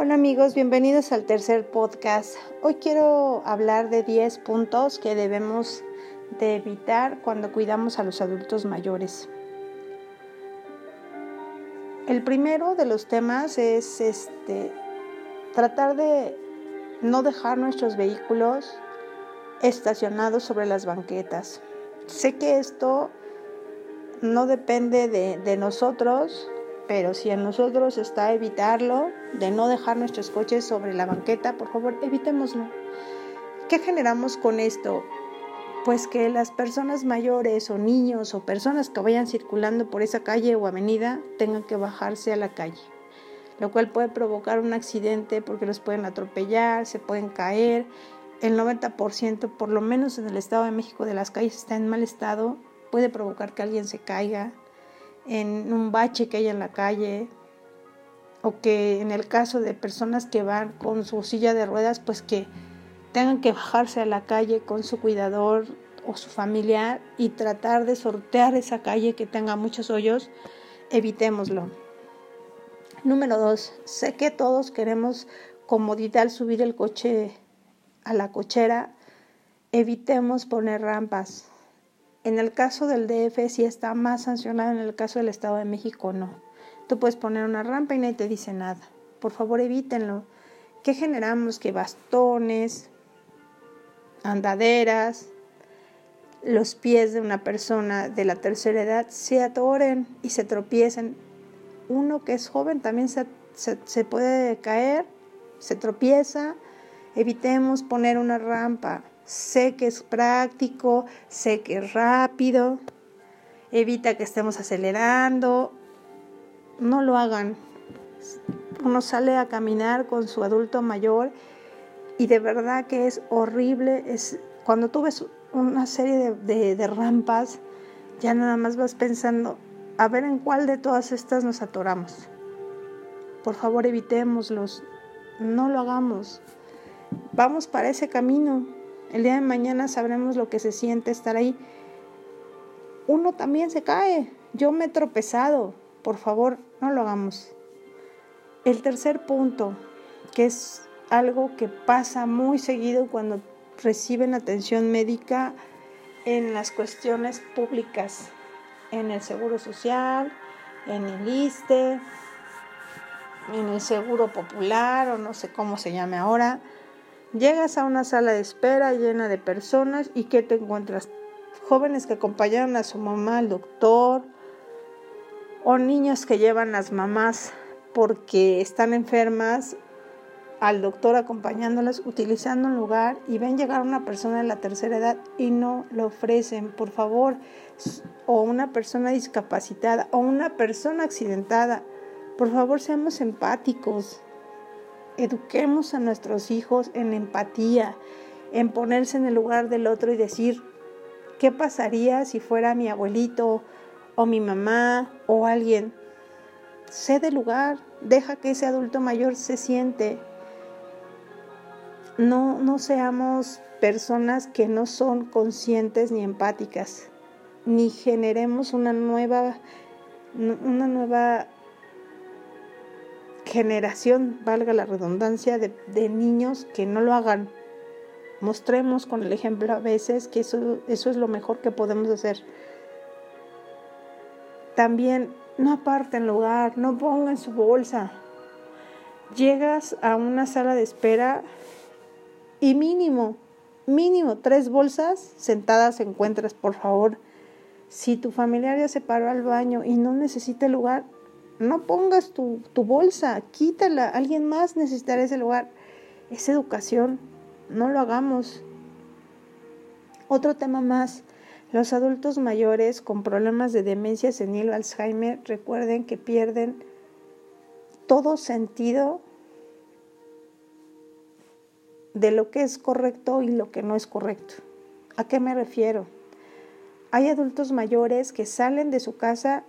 Hola amigos, bienvenidos al tercer podcast. Hoy quiero hablar de 10 puntos que debemos de evitar cuando cuidamos a los adultos mayores. El primero de los temas es este tratar de no dejar nuestros vehículos estacionados sobre las banquetas. Sé que esto no depende de, de nosotros, pero si en nosotros está evitarlo, de no dejar nuestros coches sobre la banqueta, por favor, evitémoslo. ¿Qué generamos con esto? Pues que las personas mayores o niños o personas que vayan circulando por esa calle o avenida tengan que bajarse a la calle, lo cual puede provocar un accidente porque los pueden atropellar, se pueden caer. El 90%, por lo menos en el Estado de México, de las calles está en mal estado, puede provocar que alguien se caiga, en un bache que hay en la calle o que en el caso de personas que van con su silla de ruedas, pues que tengan que bajarse a la calle con su cuidador o su familiar y tratar de sortear esa calle que tenga muchos hoyos, evitémoslo. Número dos, sé que todos queremos comodidad al subir el coche a la cochera, evitemos poner rampas. En el caso del DF sí está más sancionado, en el caso del Estado de México no. Tú puedes poner una rampa y nadie te dice nada. Por favor, evítenlo. ¿Qué generamos? Que bastones, andaderas, los pies de una persona de la tercera edad se atoren y se tropiecen. Uno que es joven también se, se puede caer, se tropieza. Evitemos poner una rampa sé que es práctico, sé que es rápido, evita que estemos acelerando, no lo hagan. Uno sale a caminar con su adulto mayor y de verdad que es horrible, es cuando tú ves una serie de, de rampas, ya nada más vas pensando, a ver en cuál de todas estas nos atoramos. Por favor, evitémoslos, no lo hagamos. Vamos para ese camino, el día de mañana sabremos lo que se siente estar ahí. Uno también se cae. Yo me he tropezado. Por favor, no lo hagamos. El tercer punto, que es algo que pasa muy seguido cuando reciben atención médica en las cuestiones públicas, en el Seguro Social, en el ISTE, en el Seguro Popular o no sé cómo se llame ahora Llegas a una sala de espera llena de personas y ¿qué te encuentras? Jóvenes que acompañaron a su mamá al doctor o niños que llevan las mamás porque están enfermas al doctor acompañándolas, utilizando un lugar y ven llegar una persona de la tercera edad y no lo ofrecen, por favor, o una persona discapacitada o una persona accidentada. Por favor, seamos empáticos eduquemos a nuestros hijos en empatía, en ponerse en el lugar del otro y decir, ¿qué pasaría si fuera mi abuelito o mi mamá o alguien? Sé del lugar, deja que ese adulto mayor se siente. No, no seamos personas que no son conscientes ni empáticas, ni generemos una nueva, una nueva generación, valga la redundancia, de, niños que no lo hagan. Mostremos con el ejemplo a veces que eso, eso es lo mejor que podemos hacer. También no aparten lugar, no pongan su bolsa. Llegas a una sala de espera y mínimo, mínimo tres bolsas sentadas encuentras, por favor. Si tu familiar ya se paró al baño y no necesita lugar, no pongas tu, bolsa, quítala, alguien más necesitará ese lugar. Es educación, no lo hagamos. Otro tema más, los adultos mayores con problemas de demencia senil o Alzheimer, recuerden que pierden todo sentido de lo que es correcto y lo que no es correcto. ¿A qué me refiero? Hay adultos mayores que salen de su casa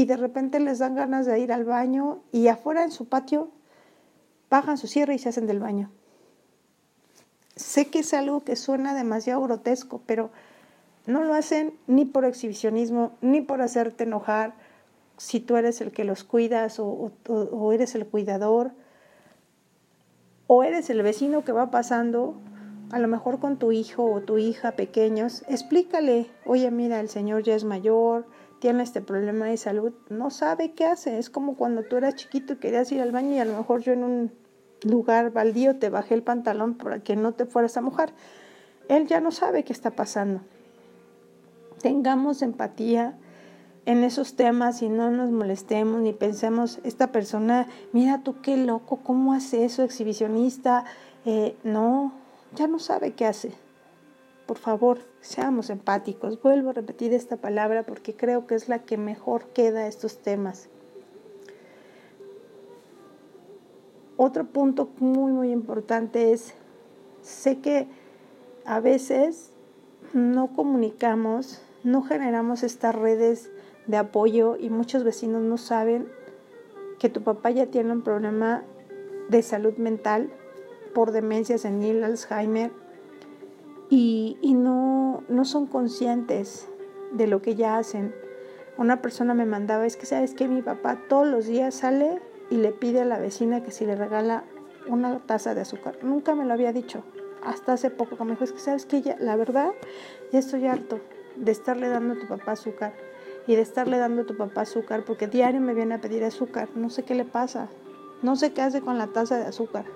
y de repente les dan ganas de ir al baño y afuera en su patio bajan su cierre y se hacen del baño. Sé que es algo que suena demasiado grotesco, pero no lo hacen ni por exhibicionismo, ni por hacerte enojar si tú eres el que los cuidas o, o eres el cuidador. O eres el vecino que va pasando, a lo mejor con tu hijo o tu hija pequeños, explícale, oye, mira, el señor ya es mayor, tiene este problema de salud, no sabe qué hace. Es como cuando tú eras chiquito y querías ir al baño y a lo mejor yo en un lugar baldío te bajé el pantalón para que no te fueras a mojar. Él ya no sabe qué está pasando. Tengamos empatía en esos temas y no nos molestemos ni pensemos, esta persona, mira tú qué loco, ¿cómo hace eso, exhibicionista? Eh, no, ya no sabe qué hace. Por favor, seamos empáticos. Vuelvo a repetir esta palabra porque creo que es la que mejor queda a estos temas. Otro punto muy, muy importante es, sé que a veces no comunicamos, no generamos estas redes de apoyo y muchos vecinos no saben que tu papá ya tiene un problema de salud mental por demencia senil, Alzheimer, y, no, no son conscientes de lo que ya hacen. Una persona me mandaba, es que sabes que mi papá todos los días sale y le pide a la vecina que si le regala una taza de azúcar. Nunca me lo había dicho. Hasta hace poco me dijo, es que sabes que la verdad, ya estoy harto de estarle dando a tu papá azúcar y de estarle dando a tu papá azúcar porque diario me viene a pedir azúcar. No sé qué le pasa. No sé qué hace con la taza de azúcar.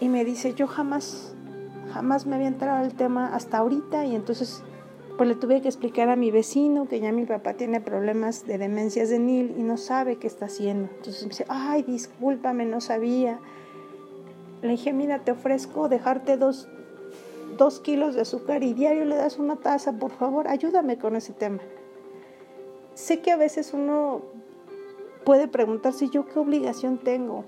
Y me dice, yo jamás, jamás me había entrado el tema hasta ahorita y entonces pues le tuve que explicar a mi vecino que ya mi papá tiene problemas de demencia senil y no sabe qué está haciendo. Entonces me dice, ay, discúlpame, no sabía. Le dije, mira, te ofrezco dejarte dos, dos kilos de azúcar y diario le das una taza, por favor, ayúdame con ese tema. Sé que a veces uno puede preguntarse, ¿yo qué obligación tengo?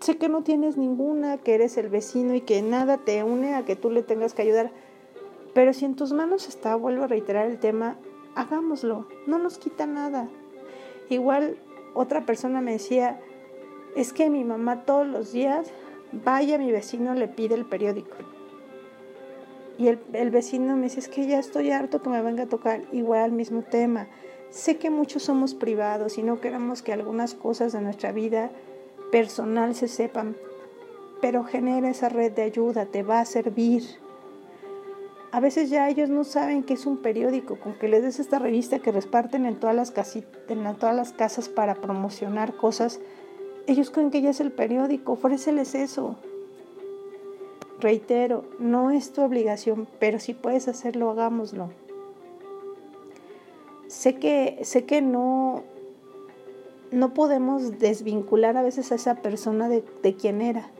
Sé que no tienes ninguna, que eres el vecino y que nada te une a que tú le tengas que ayudar. Pero si en tus manos está, vuelvo a reiterar el tema, hagámoslo, no nos quita nada. Igual otra persona me decía, es que mi mamá todos los días vaya mi vecino le pide el periódico. Y el, el, vecino me dice, es que ya estoy harto que me venga a tocar igual al mismo tema. Sé que muchos somos privados y no queremos que algunas cosas de nuestra vida personal se sepan, pero genera esa red de ayuda, te va a servir. A veces ya ellos no saben que es un periódico, con que les des esta revista que reparten en todas las, en todas las casas para promocionar cosas, ellos creen que ya es el periódico, ofréceles eso. Reitero, no es tu obligación, pero si puedes hacerlo, hagámoslo. Sé que, sé que no, no podemos desvincular a veces a esa persona de, de quien era,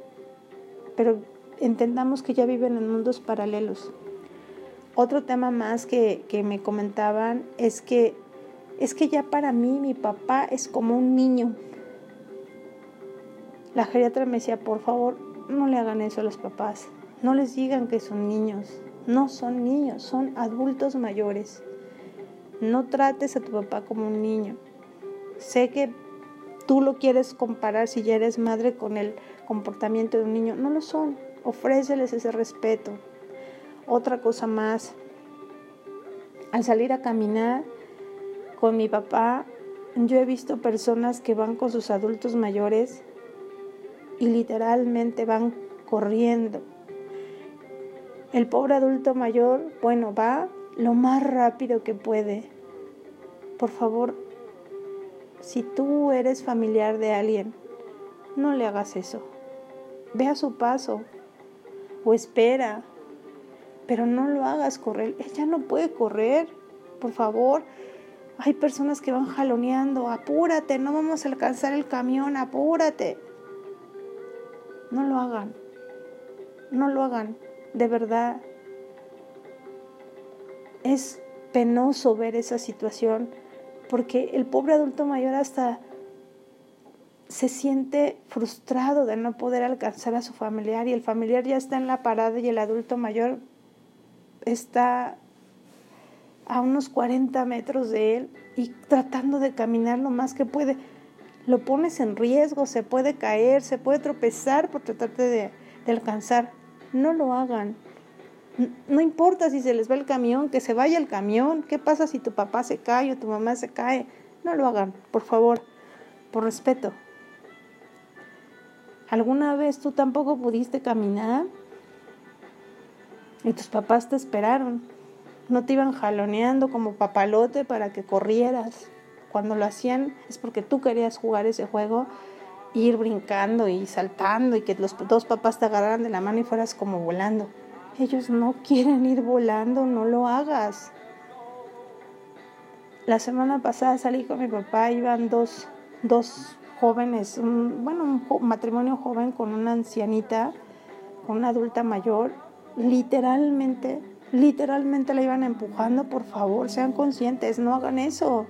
pero entendamos que ya viven en mundos paralelos. Otro tema más que, que me comentaban es que es que ya para mí mi papá es como un niño. La geriatra me decía, por favor, no le hagan eso a los papás. No les digan que son niños. No son niños, son adultos mayores. No trates a tu papá como un niño. Sé que tú lo quieres comparar si ya eres madre con el comportamiento de un niño. No lo son. Ofréceles ese respeto. Otra cosa más. Al salir a caminar con mi papá, yo he visto personas que van con sus adultos mayores y literalmente van corriendo. El pobre adulto mayor, bueno, va lo más rápido que puede. Por favor, si tú eres familiar de alguien, no le hagas eso. Ve a su paso o espera, pero no lo hagas correr. Ella no puede correr, por favor. Hay personas que van jaloneando, apúrate, no vamos a alcanzar el camión, apúrate. No lo hagan, no lo hagan, de verdad. Es penoso ver esa situación porque el pobre adulto mayor hasta se siente frustrado de no poder alcanzar a su familiar y el familiar ya está en la parada y el adulto mayor está a unos 40 metros de él y tratando de caminar lo más que puede. Lo pones en riesgo, se puede caer, se puede tropezar por tratarte de, de alcanzar. No lo hagan. No importa si se les va el camión, que se vaya el camión. ¿Qué pasa si tu papá se cae o tu mamá se cae? No lo hagan, por favor, por respeto. ¿Alguna vez tú tampoco pudiste caminar? Y tus papás te esperaron. No te iban jaloneando como papalote para que corrieras. Cuando lo hacían es porque tú querías jugar ese juego, ir brincando y saltando y que los dos papás te agarraran de la mano y fueras como volando. Ellos no quieren ir volando, no lo hagas. La semana pasada salí con mi papá, iban dos, dos jóvenes, bueno, un matrimonio joven con una ancianita, con una adulta mayor, literalmente, literalmente la iban empujando, por favor, sean conscientes, no hagan eso.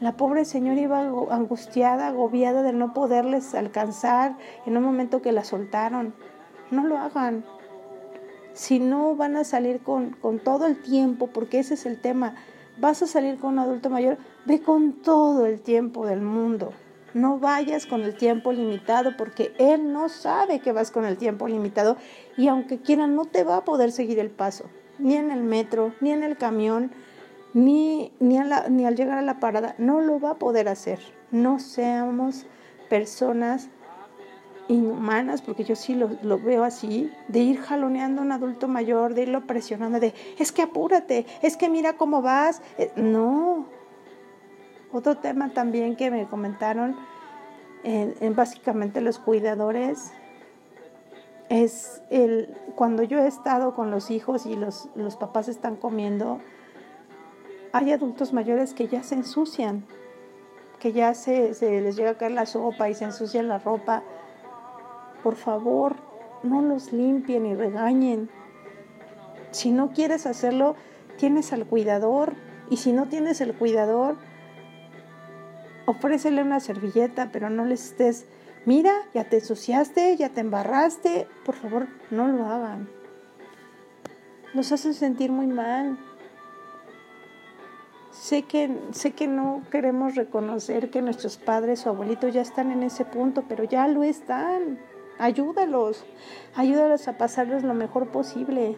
La pobre señora iba angustiada, agobiada de no poderles alcanzar en un momento que la soltaron. No lo hagan. Si no van a salir con, con todo el tiempo, porque ese es el tema, vas a salir con un adulto mayor, ve con todo el tiempo del mundo. No vayas con el tiempo limitado porque él no sabe que vas con el tiempo limitado y aunque quiera no te va a poder seguir el paso, ni en el metro, ni en el camión, ni, ni, ni al llegar a la parada. No lo va a poder hacer. No seamos personas inhumanas, porque yo sí lo, lo, veo así, de ir jaloneando a un adulto mayor, de irlo presionando, de es que apúrate, es que mira cómo vas. Eh, no, otro tema también que me comentaron en, básicamente los cuidadores es el cuando yo he estado con los hijos y los, los papás están comiendo, hay adultos mayores que ya se ensucian, que ya se, se les llega a caer la sopa y se ensucian la ropa. Por favor, no los limpien y regañen. Si no quieres hacerlo, tienes al cuidador. Y si no tienes el cuidador, ofrécele una servilleta, pero no les estés, mira, ya te ensuciaste, ya te embarraste, por favor, no lo hagan. Nos hacen sentir muy mal. Sé que, sé que no queremos reconocer que nuestros padres o abuelitos ya están en ese punto, pero ya lo están. Ayúdalos, ayúdalos a pasarlos lo mejor posible.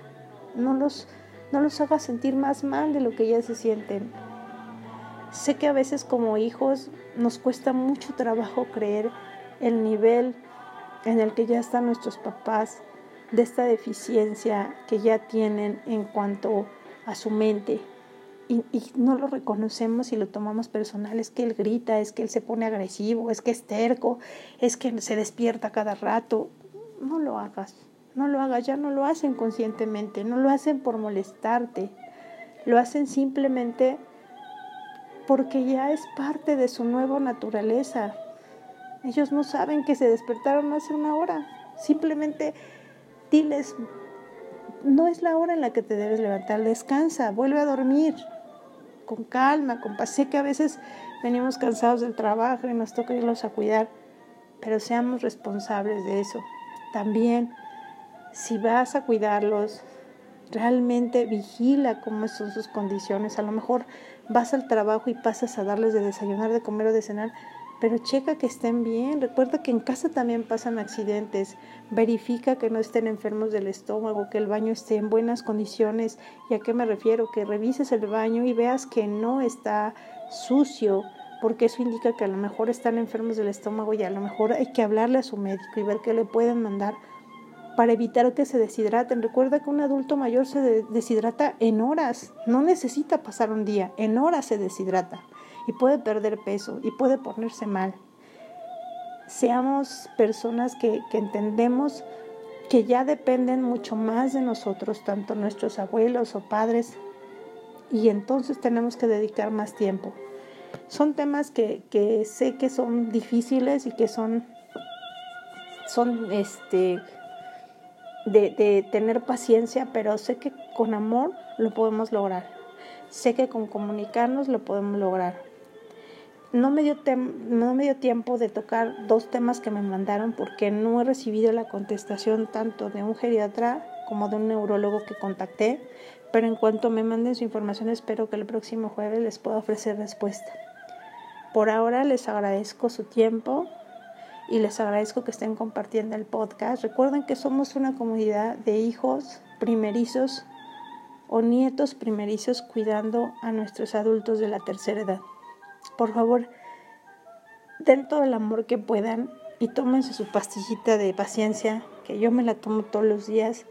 No los, no los hagas sentir más mal de lo que ya se sienten. Sé que a veces como hijos nos cuesta mucho trabajo creer el nivel en el que ya están nuestros papás, de esta deficiencia que ya tienen en cuanto a su mente. Y, no lo reconocemos y lo tomamos personal. Es que él grita, es que él se pone agresivo, es que es terco, es que se despierta cada rato. No lo hagas, no lo hagas, ya no lo hacen conscientemente, no lo hacen por molestarte, lo hacen simplemente porque ya es parte de su nueva naturaleza. Ellos no saben que se despertaron hace una hora. Simplemente diles, no es la hora en la que te debes levantar, descansa, vuelve a dormir con calma, con paz. Sé que a veces venimos cansados del trabajo y nos toca irlos a cuidar, pero seamos responsables de eso. También, si vas a cuidarlos, realmente vigila cómo son sus condiciones. A lo mejor vas al trabajo y pasas a darles de desayunar, de comer o de cenar, pero checa que estén bien. Recuerda que en casa también pasan accidentes. Verifica que no estén enfermos del estómago, que el baño esté en buenas condiciones. ¿Y a qué me refiero? Que revises el baño y veas que no está sucio, porque eso indica que a lo mejor están enfermos del estómago y a lo mejor hay que hablarle a su médico y ver qué le pueden mandar para evitar que se deshidraten. Recuerda que un adulto mayor se deshidrata en horas, no necesita pasar un día, en horas se deshidrata y puede perder peso y puede ponerse mal. Seamos personas que, entendemos que ya dependen mucho más de nosotros, tanto nuestros abuelos o padres, y entonces tenemos que dedicar más tiempo. Son temas que, que sé que son difíciles y que son, son este, de, tener paciencia, pero sé que con amor lo podemos lograr. Sé que con comunicarnos lo podemos lograr. No me, dio no me dio tiempo de tocar dos temas que me mandaron porque no he recibido la contestación tanto de un geriatra como de un neurólogo que contacté, pero en cuanto me manden su información espero que el próximo jueves les pueda ofrecer respuesta. Por ahora les agradezco su tiempo, y les agradezco que estén compartiendo el podcast. Recuerden que somos una comunidad de hijos primerizos o nietos primerizos cuidando a nuestros adultos de la tercera edad. Por favor, den todo el amor que puedan y tómense su pastillita de paciencia, que yo me la tomo todos los días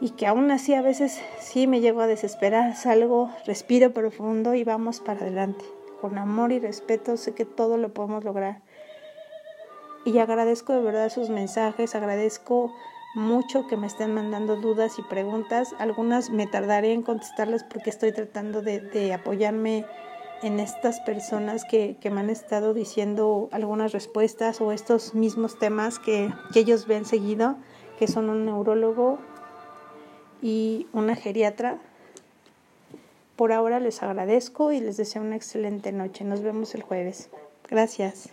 y que aún así a veces sí me llego a desesperar, salgo, respiro profundo y vamos para adelante. Con amor y respeto sé que todo lo podemos lograr. Y agradezco de verdad sus mensajes, agradezco mucho que me estén mandando dudas y preguntas. Algunas me tardaré en contestarlas porque estoy tratando de, apoyarme en estas personas que, me han estado diciendo algunas respuestas o estos mismos temas que, que ellos ven seguido, que son un neurólogo y una geriatra. Por ahora les agradezco y les deseo una excelente noche. Nos vemos el jueves. Gracias.